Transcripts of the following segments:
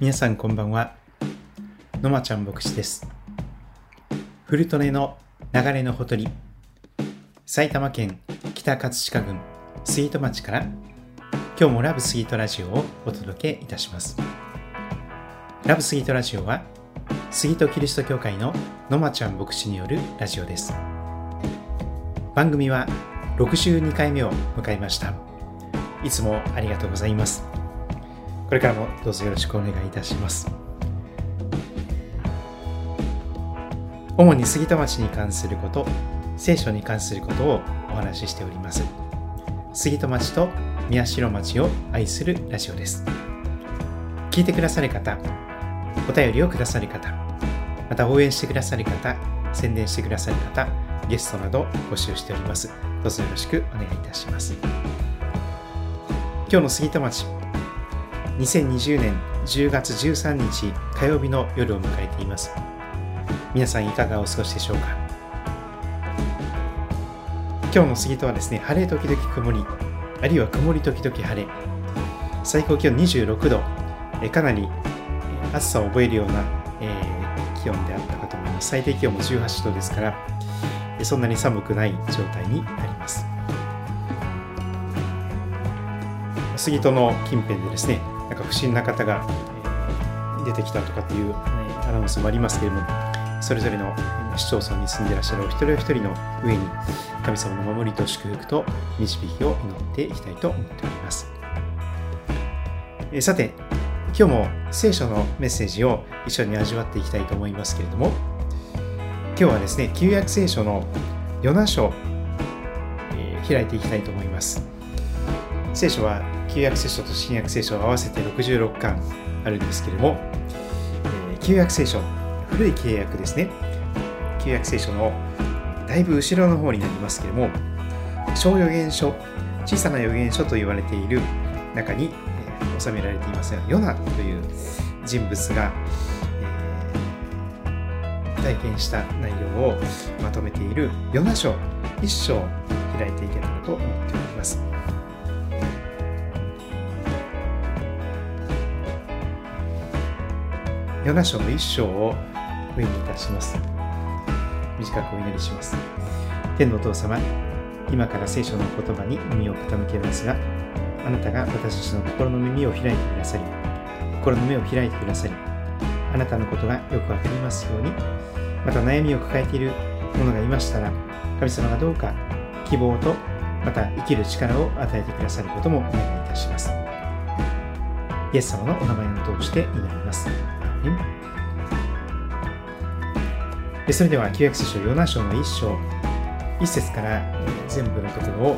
皆さんこんばんは。のまちゃん牧師です。フルトネの流れのほとり埼玉県北葛飾郡杉戸町から今日もラブスギートラジオをお届けいたします。ラブスギートラジオは杉戸キリスト教会ののまちゃん牧師によるラジオです。番組は62回目を迎えました。いつもありがとうございます。これからもどうぞよろしくお願いいたします。主に杉戸町に関すること聖書に関することをお話ししております。杉戸町と宮代町を愛するラジオです。聞いてくださる方お便りをくださる方また応援してくださる方宣伝してくださる方ゲストなど募集しております。どうぞよろしくお願いいたします。今日の杉戸町2020年10月13日火曜日の夜を迎えています。皆さんいかがお過ごしでしょうか？今日の杉戸はですね晴れ時々曇りあるいは曇り時々晴れ。最高気温26度えかなり暑さを覚えるような、えー、気温であったかと思います。最低気温も18度ですからそんなに寒くない状態になります。杉戸の近辺でですねなんか不審な方が出てきたとかっていう、ね、アナウンスもありますけれども、それぞれの市町村に住んでいらっしゃるお一人お一人の上に、神様の守りと祝福と導きを祈っていきたいと思っております。えさて、今日も聖書のメッセージを一緒に味わっていきたいと思いますけれども、今日はですね、旧約聖書のヨナ書、えー、開いていきたいと思います。聖書は旧約聖書と新約聖書合わせて66巻あるんですけれども、えー、旧約聖書、古い契約ですね。旧約聖書のだいぶ後ろの方になりますけれども、小予言書、小さな予言書と言われている中に、えー、収められていますが、ヨナという人物が、えー、体験した内容をまとめているヨナ書一章開いていけたらと思っております。ヨナ書の一章をお読みいたします。短くお祈りします。天のお父様、今から聖書の言葉に耳を傾けますが、あなたが私たちの心の耳を開いてくださり、心の目を開いてくださり、あなたのことがよくわかりますように、また悩みを抱えている者がいましたら、神様がどうか希望と、また生きる力を与えてくださることもお願いいたします。イエス様のお名前を通して祈ります。でそれでは旧約聖書ヨナ書の1章1節から全部のところを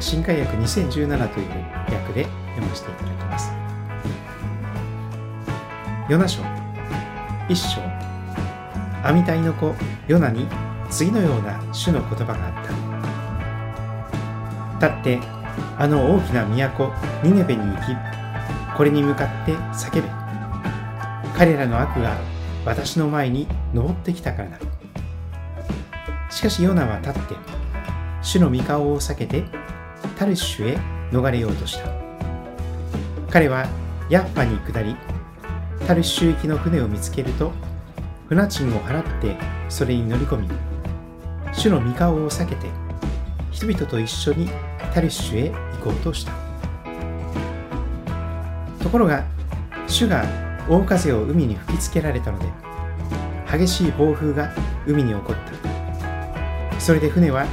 新海訳2017という訳で読ませていただきます。ヨナ書1章アミタイの子ヨナに次のような主の言葉があった。立ってあの大きな都ニネベに行きこれに向かって叫べ彼らの悪が私の前に登ってきたからだ。しかしヨナは立って、主の御顔を避けて、タルシュへ逃れようとした。彼はヤッパに下り、タルシュ行きの船を見つけると、船賃を払ってそれに乗り込み、主の御顔を避けて、人々と一緒にタルシュへ行こうとした。ところが、主が大風を海に吹きつけられたので激しい暴風が海に起こった。それで船は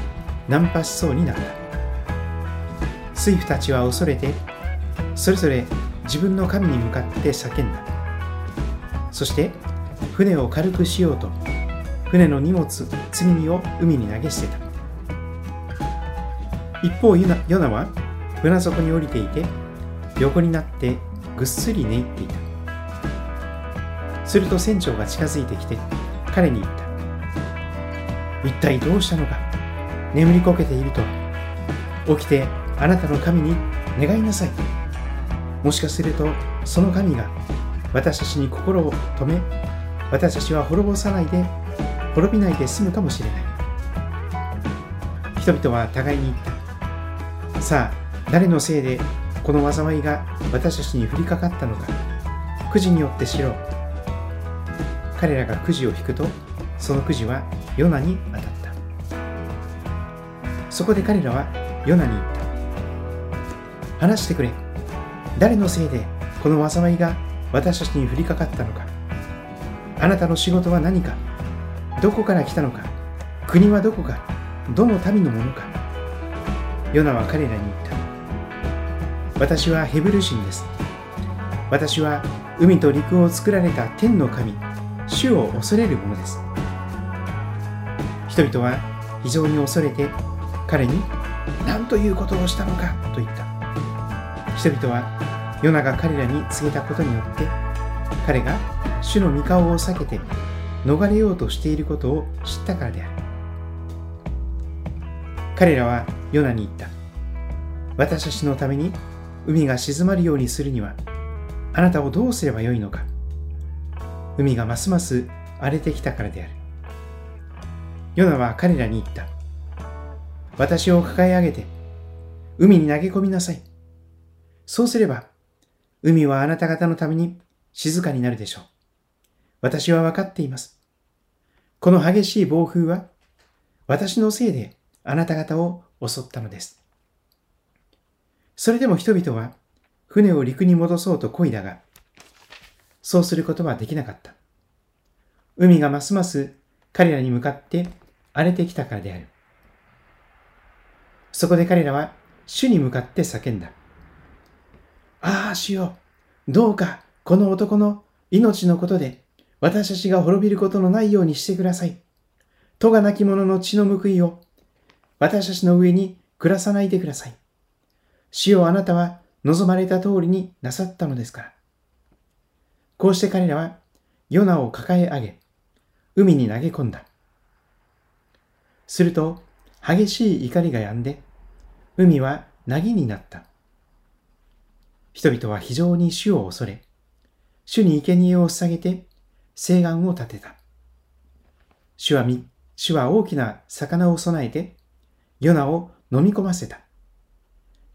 難破しそうになった。水夫たちは恐れてそれぞれ自分の神に向かって叫んだ。そして船を軽くしようと船の荷物積み荷を海に投げ捨てた。一方ヨナは船底に降りていて横になってぐっすり寝入っていた。すると船長が近づいてきて彼に言った。一体どうしたのか？眠りこけていると。起きてあなたの神に願いなさい。もしかするとその神が私たちに心を止め私たちは滅ぼさないで滅びないで済むかもしれない。人々は互いに言った。さあ誰のせいでこの災いが私たちに降りかかったのか？くじによってしろ。彼らがくじを引くと、そのくじはヨナに当たった。そこで彼らはヨナに言った。話してくれ。誰のせいでこの災いが私たちに降りかかったのか。あなたの仕事は何かどこから来たのか国はどこかどの民のものかヨナは彼らに言った私はヘブル人です私は海と陸を作られた天の神主を恐れるものです。人々は非常に恐れて彼に何ということをしたのかと言った。人々はヨナが彼らに告げたことによって彼が主の御顔を避けて逃れようとしていることを知ったからである。彼らはヨナに言った。私たちのために海が静まるようにするにはあなたをどうすればよいのか。海がますます荒れてきたからである。ヨナは彼らに言った。私を抱え上げて海に投げ込みなさい。そうすれば海はあなた方のために静かになるでしょう。私は分かっています。この激しい暴風は私のせいであなた方を襲ったのです。それでも人々は船を陸に戻そうと漕いだが、そうすることはできなかった。海がますます彼らに向かって荒れてきたからである。そこで彼らは主に向かって叫んだ。ああ、主よ、どうかこの男の命のことで私たちが滅びることのないようにしてください。戸がなき者の血の報いを私たちの上に暮らさないでください。主をあなたは望まれた通りになさったのですから。こうして彼らはヨナを抱え上げ、海に投げ込んだ。すると、激しい怒りが止んで、海は凪になった。人々は非常に主を恐れ、主に生贄を捧げて、誓願を立てた。主は主は大きな魚を備えて、ヨナを飲み込ませた。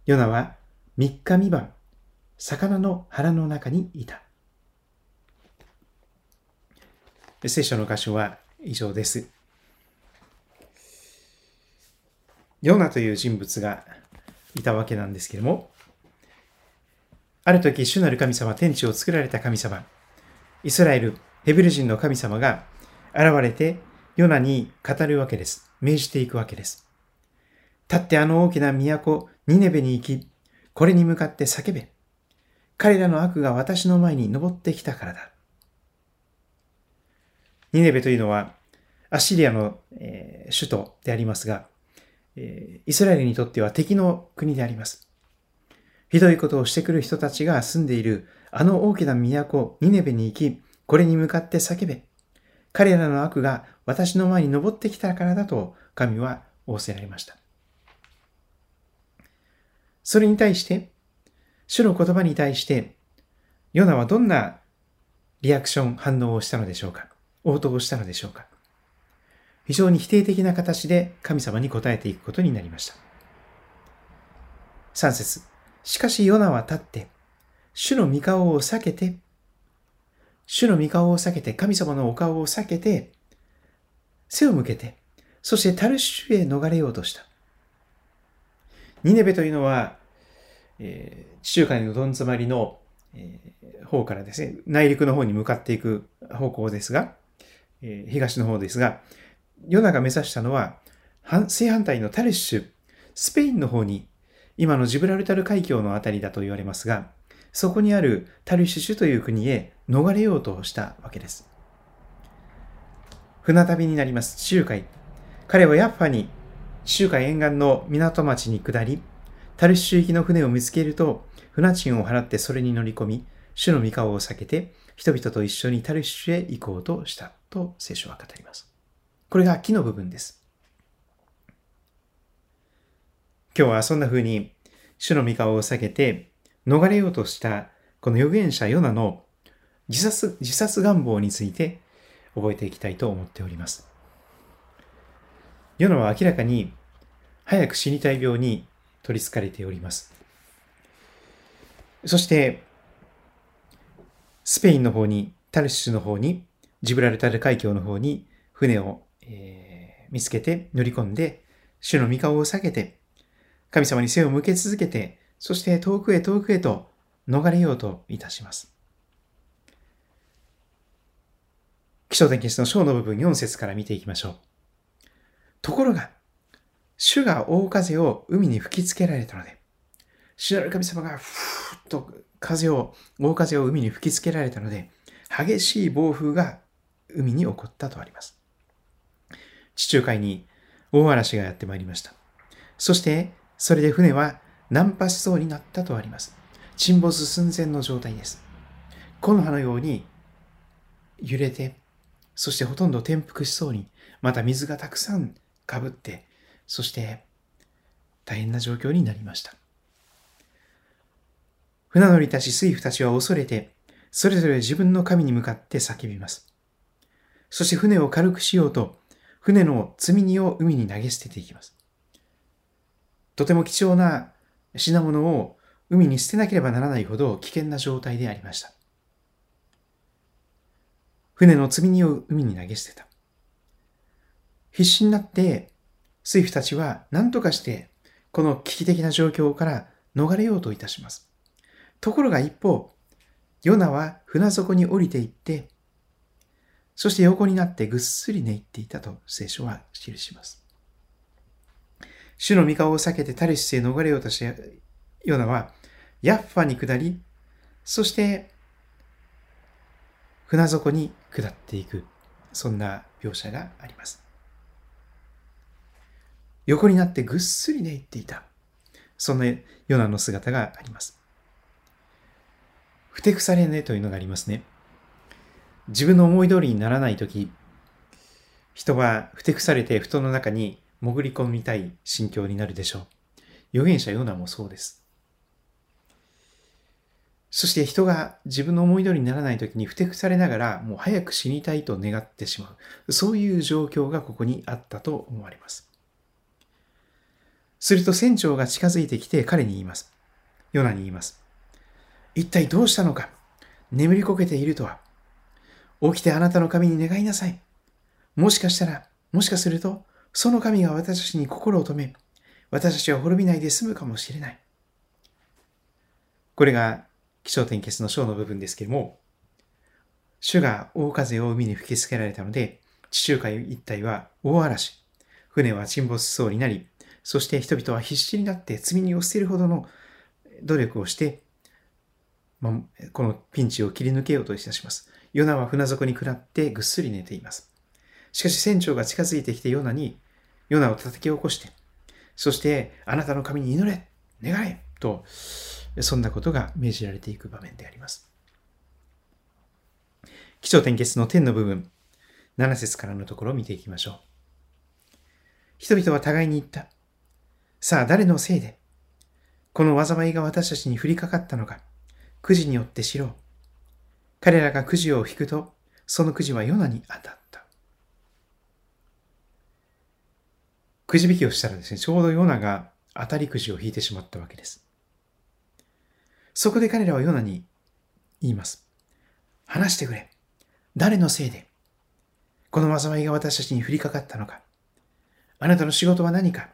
ヨナは三日三晩、魚の腹の中にいた。聖書の箇所は以上です。ヨナという人物がいたわけなんですけれども、ある時、主なる神様、天地を作られた神様、イスラエル、ヘブル人の神様が現れて、ヨナに語るわけです。命じていくわけです。立ってあの大きな都、ニネベに行き、これに向かって叫べ。彼らの悪が私の前に登ってきたからだ。ニネベというのは、アッシリアの、えー、首都でありますが、えー、イスラエルにとっては敵の国であります。ひどいことをしてくる人たちが住んでいるあの大きな都、ニネベに行き、これに向かって叫べ。彼らの悪が私の前に登ってきたからだと神は仰せられました。それに対して、主の言葉に対して、ヨナはどんなリアクション、反応をしたのでしょうか応答したのでしょうか非常に否定的な形で神様に答えていくことになりました。3節しかしヨナは立って、主の御顔を避けて、主の御顔を避けて、神様のお顔を避けて、背を向けて、そしてタルシュへ逃れようとした。ニネベというのは、えー、地中海のどん詰まりの、えー、方からですね、内陸の方に向かっていく方向ですが、えー、東の方ですが、ヨナが目指したのは、正反対のタレッシュ、スペインの方に、今のジブラルタル海峡のあたりだと言われますが、そこにあるタルシュシュという国へ逃れようとしたわけです。船旅になります地中海。彼はヤッファに地中海沿岸の港町に下り、タルシュ行きの船を見つけると、船賃を払ってそれに乗り込み、主の御顔を避けて、人々と一緒にタルシュへ行こうとしたと聖書は語ります。これが木の部分です。今日はそんな風に、主の御顔を避けて、逃れようとしたこの預言者ヨナの自殺自殺願望について覚えていきたいと思っております。ヨナは明らかに早く死にたい病に取り憑かれております。そして、スペインの方に、タルシュの方に、ジブラルタル海峡の方に船を、えー、見つけて乗り込んで、主の御顔を避けて、神様に背を向け続けて、そして遠くへ遠くへと逃れようといたします。気象点結の章の部分4節から見ていきましょう。ところが、主が大風を海に吹きつけられたので、主なる神様がふーっと風を、大風を海に吹きつけられたので、激しい暴風が海に起こったとあります。地中海に大嵐がやってまいりました。そして、それで船は難破しそうになったとあります。沈没寸前の状態です。木の葉のように揺れて、そしてほとんど転覆しそうに、また水がたくさんかぶって、そして大変な状況になりました。船乗りたち水夫たちは恐れて、それぞれ自分の神に向かって叫びます。そして船を軽くしようと、船の積み荷を海に投げ捨てていきます。とても貴重な品物を海に捨てなければならないほど危険な状態でありました。船の積み荷を海に投げ捨てた。必死になって、水夫たちは何とかして、この危機的な状況から逃れようといたします。ところが一方、ヨナは船底に降りていって、そして横になってぐっすり寝入っていたと聖書は記します。主の御顔を避けてタリシスへ逃れようとしたヨナは、ヤッファに下り、そして船底に下っていく、そんな描写があります。横になってぐっすり寝入っていた。そんなヨナの姿があります。ふてくされねというのがありますね。自分の思い通りにならないとき、人はふてくされて布団の中に潜り込みたい心境になるでしょう。預言者ヨナもそうです。そして人が自分の思い通りにならない時にふてくされながらもう早く死にたいと願ってしまう。そういう状況がここにあったと思われます。すると船長が近づいてきて彼に言います。ヨナに言います。一体どうしたのか？眠りこけているとは。起きてあなたの神に願いなさい。もしかしたら、もしかすると、その神が私たちに心を止め、私たちは滅びないで済むかもしれない。これが気象点結の章の部分ですけれども、主が大風を海に吹きつけられたので、地中海一帯は大嵐、船は沈没しそうになり、そして人々は必死になって積み荷を捨てるほどの努力をして、まあ、このピンチを切り抜けようといたします。ヨナは船底に下ってぐっすり寝ています。しかし船長が近づいてきてヨナに、ヨナを叩き起こして、そしてあなたの神に祈れ、願え、と、そんなことが命じられていく場面であります。気象点結の天の部分、7節からのところを見ていきましょう。人々は互いに言った。さあ、誰のせいで、この災いが私たちに降りかかったのか、くじによって知ろう。彼らがくじを引くと、そのくじはヨナに当たった。くじ引きをしたらですね、ちょうどヨナが当たりくじを引いてしまったわけです。そこで彼らはヨナに言います。話してくれ。誰のせいで、この災いが私たちに降りかかったのか？あなたの仕事は何か？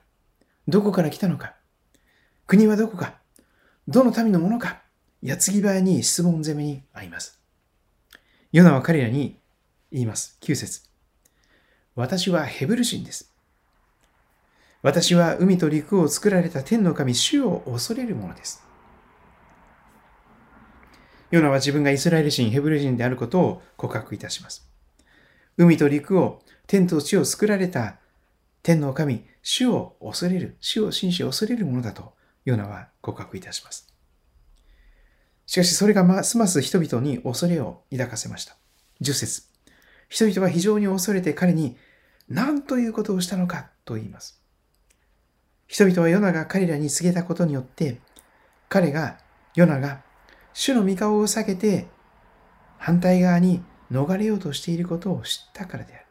どこから来たのか？国はどこか？どの民のものか？矢継ぎ早に質問攻めに遭います。ヨナは彼らに言います。9節私はヘブル人です。私は海と陸を作られた天の神、主を恐れるものです。ヨナは自分がイスラエル人、ヘブル人であることを告白いたします。海と陸を、天と地を作られた天の神、主を恐れる、主を信じ恐れるものだと、ヨナは告白いたします。しかしそれがますます人々に恐れを抱かせました。10節人々は非常に恐れて彼に何ということをしたのかと言います。人々はヨナが彼らに告げたことによって、彼が、ヨナが主の御顔を避けて反対側に逃れようとしていることを知ったからである。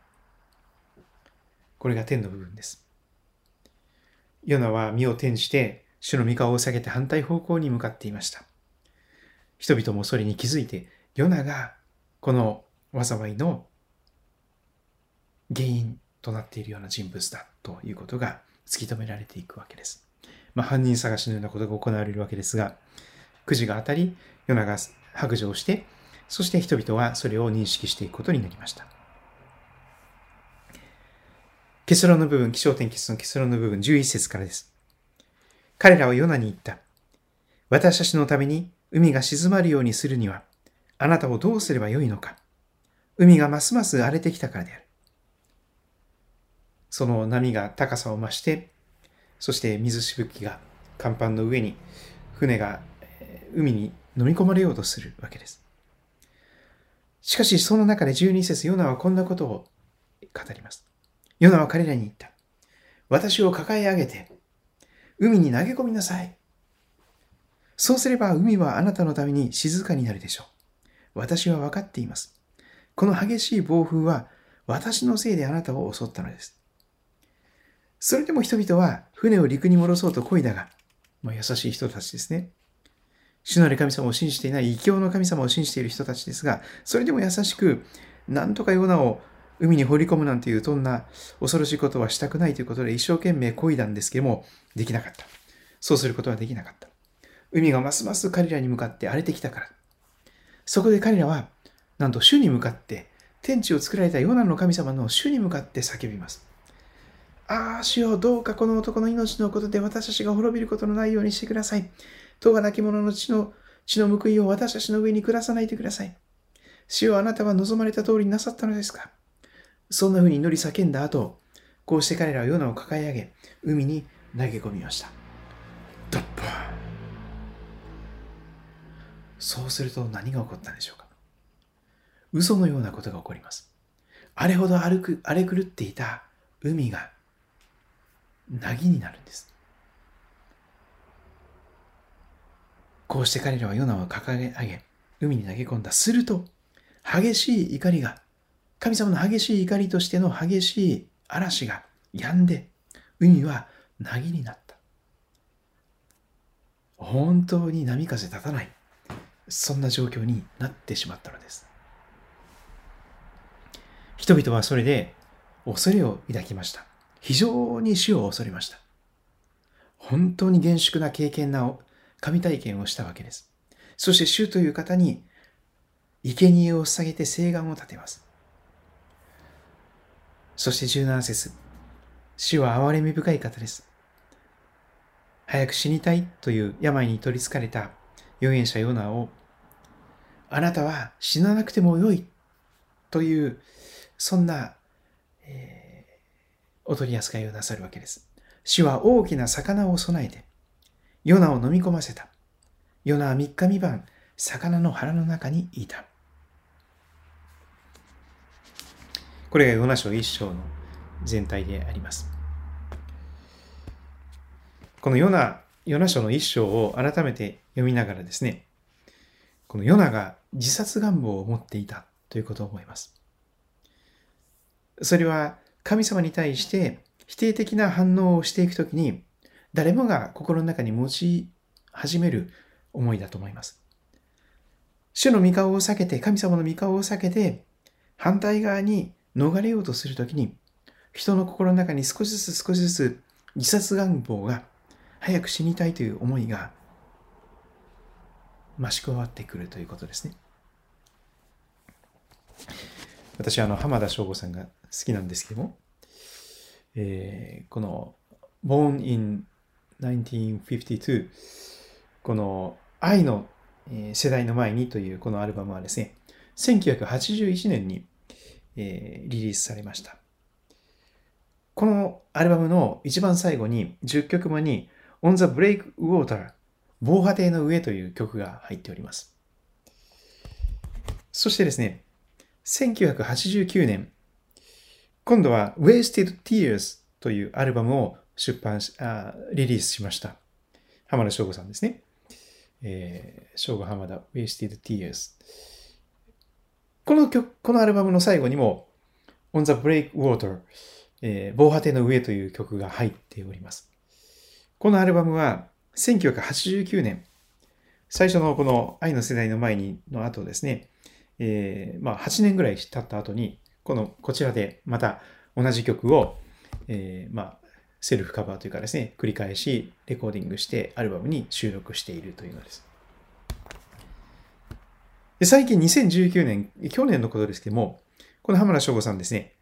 これが天の部分です。ヨナは身を転じて主の御顔を下げて反対方向に向かっていました。人々もそれに気づいてヨナがこの災いの原因となっているような人物だということが突き止められていくわけです。まあ、犯人探しのようなことが行われるわけですが、くじが当たり、ヨナが白状して、そして人々はそれを認識していくことになりました。結論の部分、気象点結の結論の部分、11節からです。彼らはヨナに言った。私たちのために海が静まるようにするには、あなたをどうすればよいのか。海がますます荒れてきたからである。その波が高さを増して、そして水しぶきが甲板の上に船が海に飲み込まれようとするわけです。しかしその中で12節ヨナはこんなことを語ります。ヨナは彼らに言った。私を抱え上げて海に投げ込みなさい。そうすれば海はあなたのために静かになるでしょう。私は分かっています。この激しい暴風は私のせいであなたを襲ったのです。それでも人々は船を陸に戻そうと漕いだが、まあ、優しい人たちですね。主なる神様を信じていない、異教の神様を信じている人たちですが、それでも優しく、なんとかヨナを海に放り込むなんていう、そんな恐ろしいことはしたくないということで一生懸命漕いだんですけども、できなかった。そうすることはできなかった。海がますます彼らに向かって荒れてきたから。そこで彼らは、なんと主に向かって、天地を作られたヨナの神様の主に向かって叫びます。ああ、主よ、どうかこの男の命のことで私たちが滅びることのないようにしてください。うが亡き者の血の血の報いを私たちの上に下さないでください。主よ、あなたは望まれた通りになさったのですかそんな風に祈り叫んだ後、こうして彼らはヨナを抱え上げ、海に投げ込みました。そうすると何が起こったんでしょうか？嘘のようなことが起こります。あれほど歩く荒れ狂っていた海が凪になるんです。こうして彼らはヨナを掲げ上げ、海に投げ込んだ。すると、激しい怒りが、神様の激しい怒りとしての激しい嵐が止んで、海は凪になった。本当に波風立たない。そんな状況になってしまったのです。人々はそれで恐れを抱きました。非常に死を恐れました。本当に厳粛な経験な神体験をしたわけです。そして主という方に生贄を捧げて誓願を立てます。そして17節主は憐れみ深い方です。早く死にたいという病に取りつかれた預言者ヨナを、あなたは死ななくてもよいという、そんな、えー、お取り扱いをなさるわけです。主は大きな魚を備えて、ヨナを飲み込ませた。ヨナは三日三晩、魚の腹の中にいた。これがヨナ書一章の全体であります。このヨナ、ヨナ書の一章を改めて読みながらですね、このヨナが自殺願望を持っていたということを思います。それは神様に対して否定的な反応をしていくときに、誰もが心の中に持ち始める思いだと思います。主の御顔を避けて、神様の御顔を避けて、反対側に逃れようとするときに、人の心の中に少しずつ少しずつ自殺願望が早く死にたいという思いが増し加わってくるということですね。私はあの浜田省吾さんが好きなんですけども、えー、この Born in 1952この愛の世代の前にというこのアルバムはですね、1981年に、えー、リリースされました。このアルバムの一番最後に10曲目に On the Breakwater 防波堤の上という曲が入っております。そしてですね、1989年、今度は Wasted Tears というアルバムを出版し、あリリースしました。浜田省吾さんですね。えー、省吾浜田 Wasted Tears。この曲、このアルバムの最後にも On the Breakwater、えー、防波堤の上という曲が入っております。このアルバムは1989年、最初のこの愛の世代の前にの後ですね、えー、まあ、8年ぐらい経った後に、この、こちらでまた同じ曲を、えー、まあ、セルフカバーというかですね、繰り返しレコーディングしてアルバムに収録しているというのです。で最近2019年、去年のことですけども、この浜田省吾さんですね、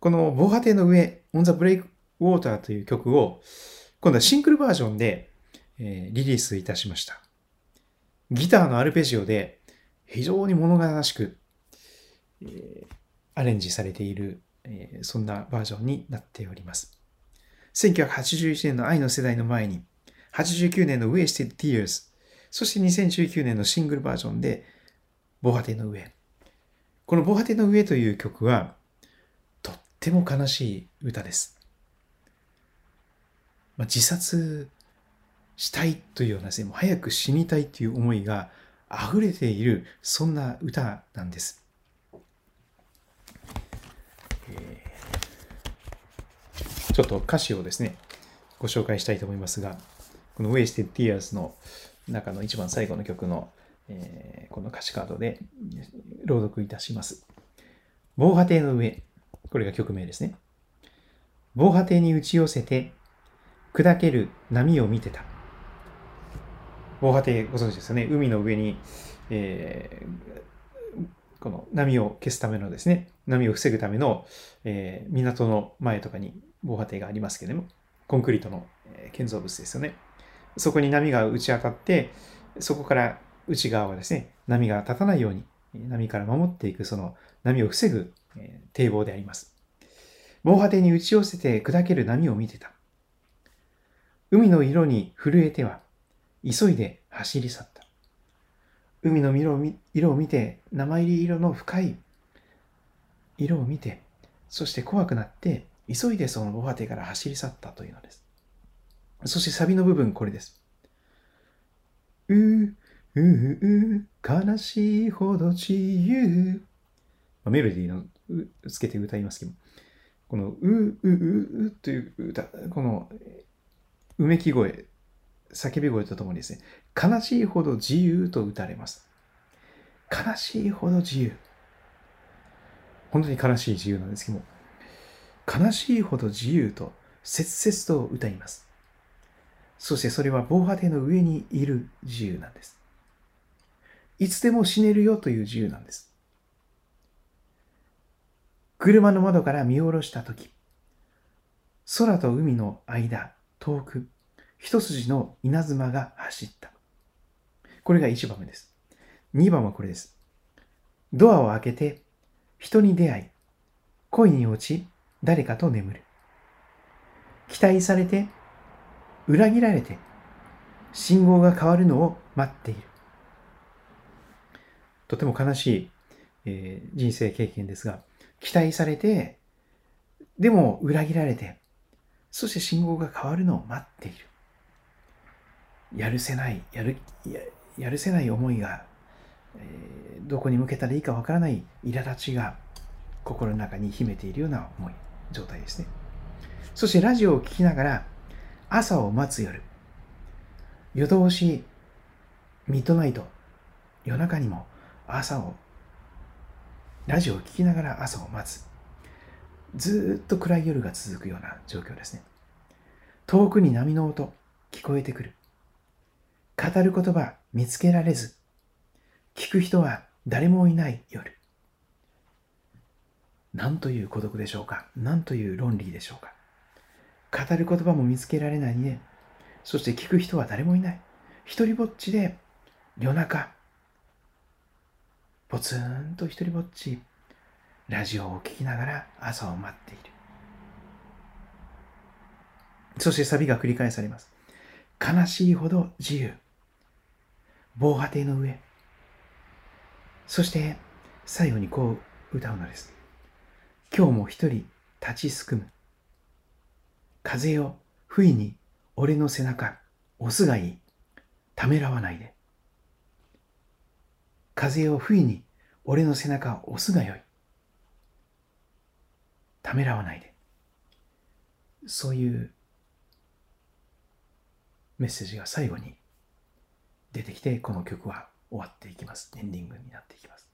この防波堤の上、オンザブレイクウォーターという曲を、今度はシングルバージョンで、え、リリースいたしました。ギターのアルペジオで非常に物悲しく、え、アレンジされている、え、そんなバージョンになっております。1981年の愛の世代の前に、89年の Wasted Tears、そして2019年のシングルバージョンで、防波堤の上。この防波堤の上という曲は、とっても悲しい歌です。まあ、自殺したいというようなですね、もう早く死にたいという思いが溢れている、そんな歌なんです。ちょっと歌詞をですね、ご紹介したいと思いますが、この Wasted Tears の中の一番最後の曲の、えー、この歌詞カードで朗読いたします。防波堤の上、これが曲名ですね。防波堤に打ち寄せて砕ける波を見てた。防波堤ご存知ですよね。海の上に、えー、この波を消すためのですね、波を防ぐための、えー、港の前とかに防波堤がありますけれども、コンクリートの建造物ですよね。そこに波が打ち当たって、そこから内側はですね、波が立たないように、波から守っていく、その波を防ぐ、堤防であります。防波堤に打ち寄せて砕ける波を見てた。海の色に震えては、急いで走り去った。海の色を見て、生入り色の深い色を見て、そして怖くなって、急いでその防波堤から走り去ったというのです。そしてサビの部分、これです。うううう悲しいほど自由。メロディーのつけて歌いますけど、このうーうーううという歌、このうめき声、叫び声とともにですね、悲しいほど自由と打たれます。悲しいほど自由。本当に悲しい自由なんですけども、悲しいほど自由と切々と歌います。そしてそれは防波堤の上にいる自由なんです。いつでも死ねるよという自由なんです。車の窓から見下ろしたとき、空と海の間、遠く、一筋の稲妻が走った。これが1番目です。2番はこれです。ドアを開けて、人に出会い、恋に落ち、誰かと眠る。期待されて、裏切られて、信号が変わるのを待っている。とても悲しい、えー、人生経験ですが、期待されて、でも裏切られて、そして信号が変わるのを待っている。やるせない、やる、ややるせない思いが、えー、どこに向けたらいいかわからない苛立ちが心の中に秘めているような思い、状態ですね。そしてラジオを聴きながら朝を待つ夜、夜通し、ミッドナイト、夜中にも朝を、ラジオを聴きながら朝を待つ。ずっと暗い夜が続くような状況ですね。遠くに波の音、聞こえてくる。語る言葉、見つけられず。聞く人は誰もいない夜。何という孤独でしょうか？何という論理でしょうか？語る言葉も見つけられないね。そして聞く人は誰もいない。一人ぼっちで夜中、ぽつんと一人ぼっちラジオを聴きながら朝を待っている。そしてサビが繰り返されます。悲しいほど自由。防波堤の上。そして最後にこう歌うのです。今日も一人立ちすくむ。風よ、不意に俺の背中押すがいい。ためらわないで。風よ、不意に俺の背中押すがよい。ためらわないで。そういうメッセージが最後に出てきてこの曲は終わっていきます。エンディングになっていきます。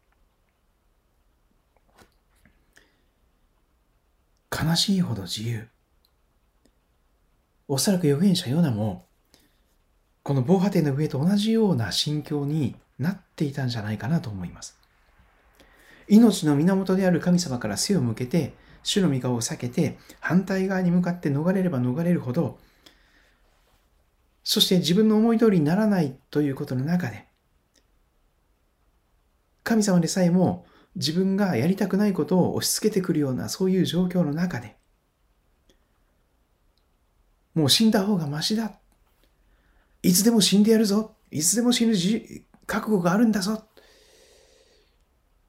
悲しいほど自由。おそらく預言者ヨナもこの防波堤の上と同じような心境になっていたんじゃないかなと思います。命の源である神様から背を向けて主の御顔を避けて、反対側に向かって逃れれば逃れるほど、そして自分の思い通りにならないということの中で、神様でさえも自分がやりたくないことを押し付けてくるようなそういう状況の中で、もう死んだ方がましだ。いつでも死んでやるぞ。いつでも死ぬ覚悟があるんだぞ。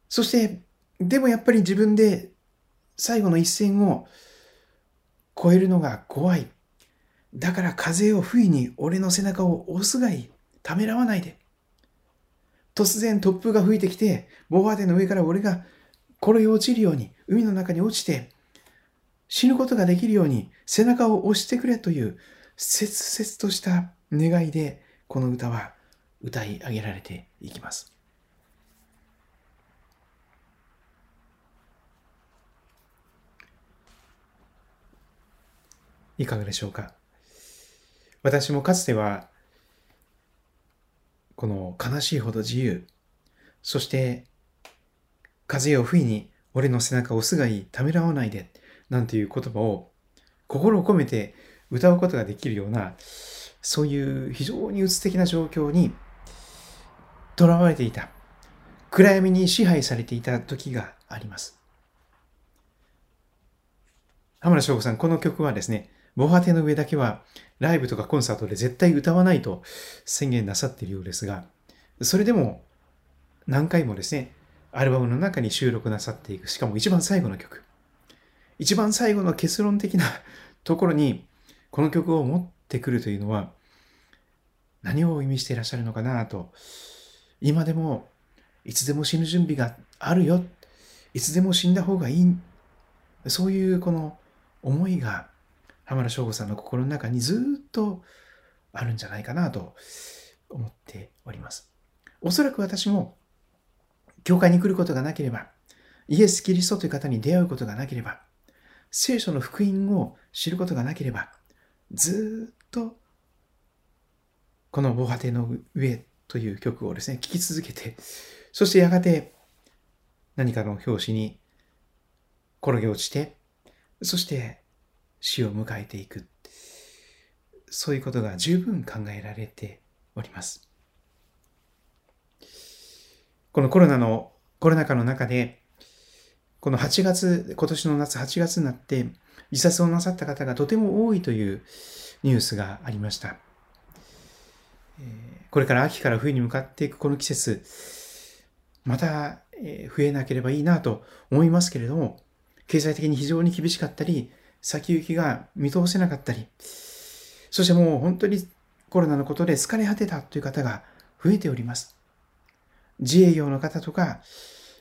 そして、でもやっぱり自分で最後の一線を越えるのが怖い。だから風を不意に俺の背中を押すがいい。ためらわないで。突然突風が吹いてきて、防波堤の上から俺が転げ落ちるように、海の中に落ちて、死ぬことができるように背中を押してくれという切々とした願いで、この歌は歌い上げられていきます。いかがでしょうか？私もかつてはこの悲しいほど自由、そして風を不意に俺の背中を押すがいい、ためらわないで、なんていう言葉を心を込めて歌うことができるような、そういう非常に鬱的な状況に囚われていた、暗闇に支配されていた時があります。浜田省吾さん、この曲はですね、防波堤の上だけはライブとかコンサートで絶対歌わないと宣言なさっているようですが、それでも何回もですね、アルバムの中に収録なさっていく、しかも一番最後の曲。一番最後の結論的なところにこの曲を持ってくるというのは何を意味していらっしゃるのかなと、今でもいつでも死ぬ準備があるよ、いつでも死んだ方がいい、そういうこの思いが浜田省吾さんの心の中にずっとあるんじゃないかなと思っております。おそらく私も教会に来ることがなければ、イエス・キリストという方に出会うことがなければ、聖書の福音を知ることがなければ、ずっとこの防波堤の上という曲をですね、聴き続けて、そしてやがて何かの表紙に転げ落ちて、そして死を迎えていく。そういうことが十分考えられております。このコロナの、コロナ禍の中で、この8月、今年の夏8月になって自殺をなさった方がとても多いというニュースがありました。これから秋から冬に向かっていくこの季節、また増えなければいいなと思いますけれども、経済的に非常に厳しかったり、先行きが見通せなかったり、そしてもう本当にコロナのことで疲れ果てたという方が増えております。自営業の方とか、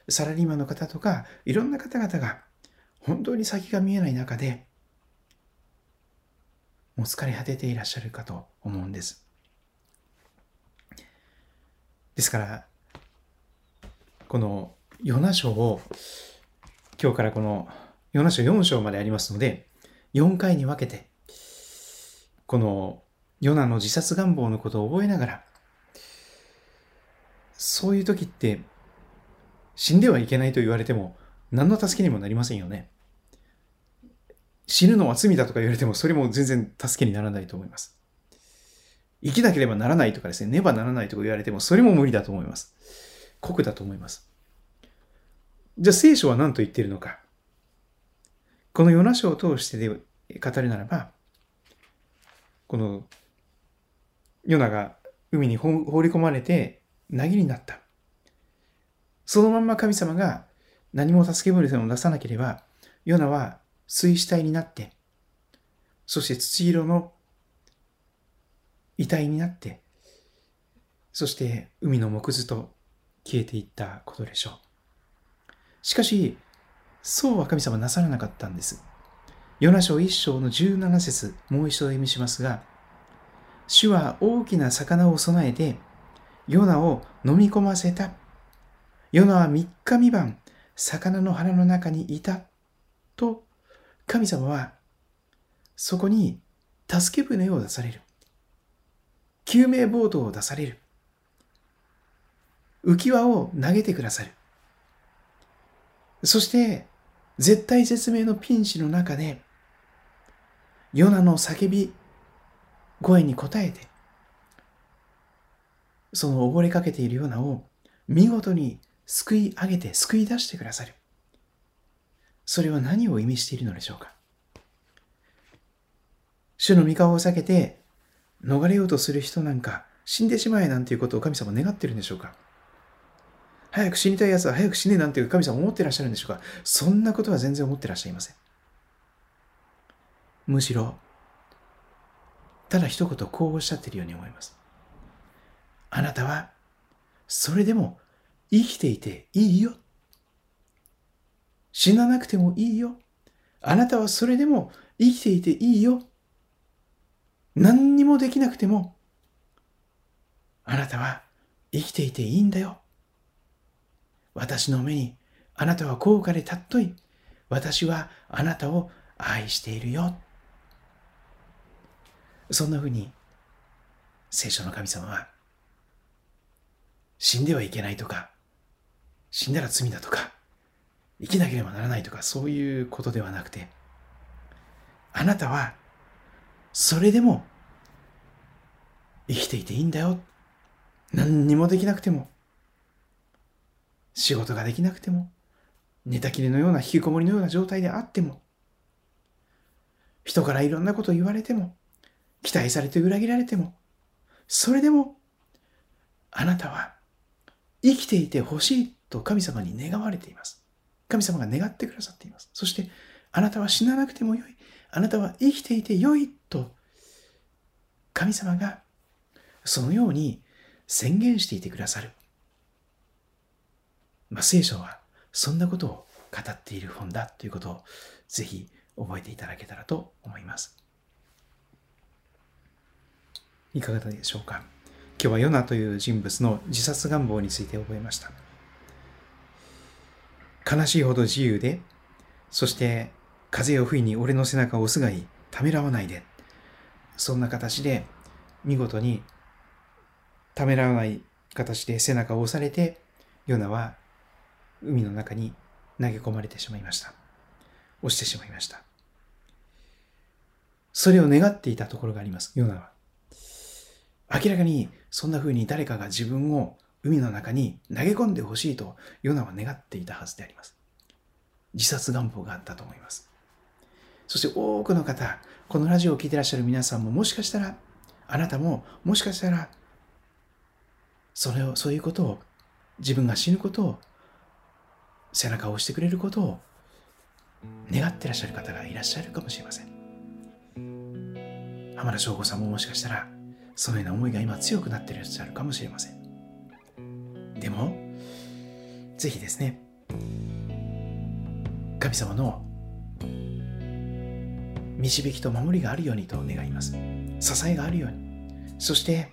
サラリーマンの方とか、いろんな方々が本当に先が見えない中で、もう疲れ果てていらっしゃるかと思うんです。ですから、このヨナ書を、今日からこのヨナ書4章までありますので、4回に分けて、このヨナの自殺願望のことを覚えながら、そういう時って、死んではいけないと言われても、何の助けにもなりませんよね。死ぬのは罪だとか言われても、それも全然助けにならないと思います。生きなければならないとかですね、ねばならないとか言われても、それも無理だと思います。酷だと思います。じゃあ聖書は何と言っているのか。このヨナ書を通してで語るならば、このヨナが海に放り込まれてなぎになった。そのまんま神様が何も助け舟を出さなければ、ヨナは水死体になって、そして土色の遺体になって、そして海の木図と消えていったことでしょう。しかし、そうは神様なさらなかったんです。ヨナ書一章の17節もう一度読みしますが、主は大きな魚を備えて、ヨナを飲み込ませた。ヨナは三日三晩、魚の腹の中にいた。と神様はそこに助け舟を出される。救命ボートを出される。浮き輪を投げてくださる。そして、絶対絶命のピンチの中で、ヨナの叫び声に応えて、その溺れかけているヨナを見事に救い上げて救い出してくださる。それは何を意味しているのでしょうか主の御顔を避けて逃れようとする人なんか死んでしまえなんていうことを神様願ってるんでしょうか早く死にたい奴は早く死ねなんていう神様思ってらっしゃるんでしょうか？そんなことは全然思ってらっしゃいません。むしろ、ただ一言こうおっしゃってるように思います。あなたは、それでも生きていていいよ。死ななくてもいいよ。あなたはそれでも生きていていいよ。何にもできなくても、あなたは生きていていいんだよ。私の目にあなたは高価で尊い。私はあなたを愛しているよ。そんなふうに聖書の神様は死んではいけないとか死んだら罪だとか生きなければならないとかそういうことではなくてあなたはそれでも生きていていいんだよ何にもできなくても仕事ができなくても、寝たきりのような引きこもりのような状態であっても、人からいろんなことを言われても、期待されて裏切られても、それでも、あなたは生きていてほしいと神様に願われています。神様が願ってくださっています。そして、あなたは死ななくてもよい。あなたは生きていてよいと、神様がそのように宣言していてくださる。まあ、聖書はそんなことを語っている本だということをぜひ覚えていただけたらと思います。いかがでしょうか？今日はヨナという人物の自殺願望について覚えました。悲しいほど自由で、そして風を不意に俺の背中を押すがいい、ためらわないで。そんな形で見事にためらわない形で背中を押されて、ヨナは海の中に投げ込まれてしまいました。落ちてしまいました。それを願っていたところがあります、ヨナは。明らかにそんな風に誰かが自分を海の中に投げ込んでほしいとヨナは願っていたはずであります。自殺願望があったと思います。そして多くの方、このラジオを聴いてらっしゃる皆さんももしかしたら、あなたももしかしたら、それを、そういうことを、自分が死ぬことを背中を押してくれることを願ってらっしゃる方がいらっしゃるかもしれません。浜田省吾さんももしかしたらそのような思いが今強くなっていらっしゃるかもしれません。でもぜひですね神様の導きと守りがあるようにと願います。支えがあるように。そして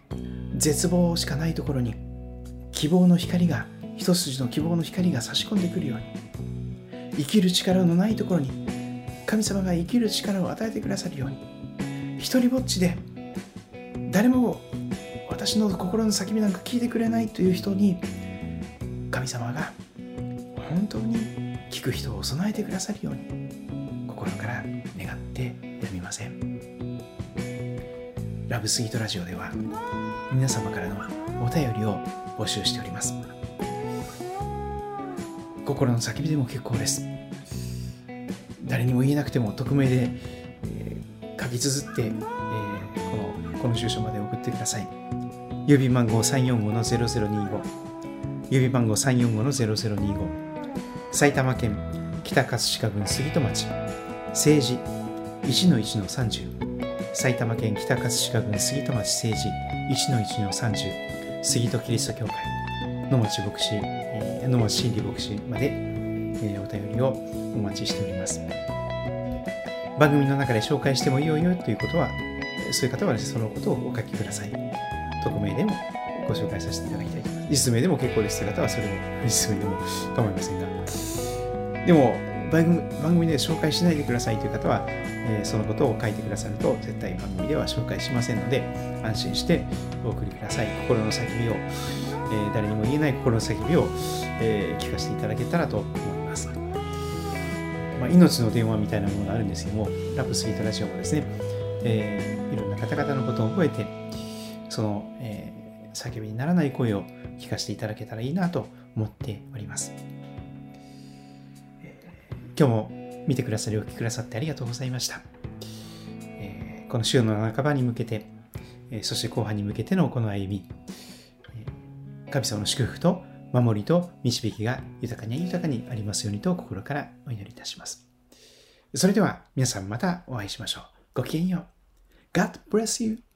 絶望しかないところに希望の光が一筋の希望の光が差し込んでくるように。生きる力のないところに神様が生きる力を与えてくださるように。一人ぼっちで誰も私の心の叫びなんか聞いてくれないという人に神様が本当に聞く人を備えてくださるように心から願ってやみません。ラブスイートラジオでは皆様からのお便りを募集しております。心の叫びでも結構です。誰にも言えなくても匿名で、えー、書き綴って、えー、このこの住所まで送ってください。郵便番号345-0025郵便番号345-0025埼玉県北葛飾郡杉戸町。政治1-1-30埼玉県北葛飾郡杉戸町政治1-1-30杉戸キリスト教会。野町牧師。野間真理牧師まで、え、お便りをお待ちしております。番組の中で紹介してもいいよよということは、そういう方は、ね、そのことをお書きください。匿名でもご紹介させていただきたいと。実名でも結構ですという方は、それも実名でも構いませんが。でも、番組番組で紹介しないでくださいという方は、えー、そのことを書いてくださると絶対番組では紹介しませんので安心してお送りください心の叫びを、えー、誰にも言えない心の叫びを、えー、聞かせていただけたらと思います、まあ、命の電話みたいなものがあるんですけどもラブスイートラジオもですね、えー、いろんな方々のことを覚えてその、えー、叫びにならない声を聞かせていただけたらいいなと思っております。今日も見てくださりお聞きくださってありがとうございました。えー、この週の半ばに向けて、えー、そして後半に向けてのこの歩み、神様の祝福と守りと導きが豊かに豊かにありますようにと心からお祈りいたします。それでは皆さんまたお会いしましょう。ごきげんよう。God bless you.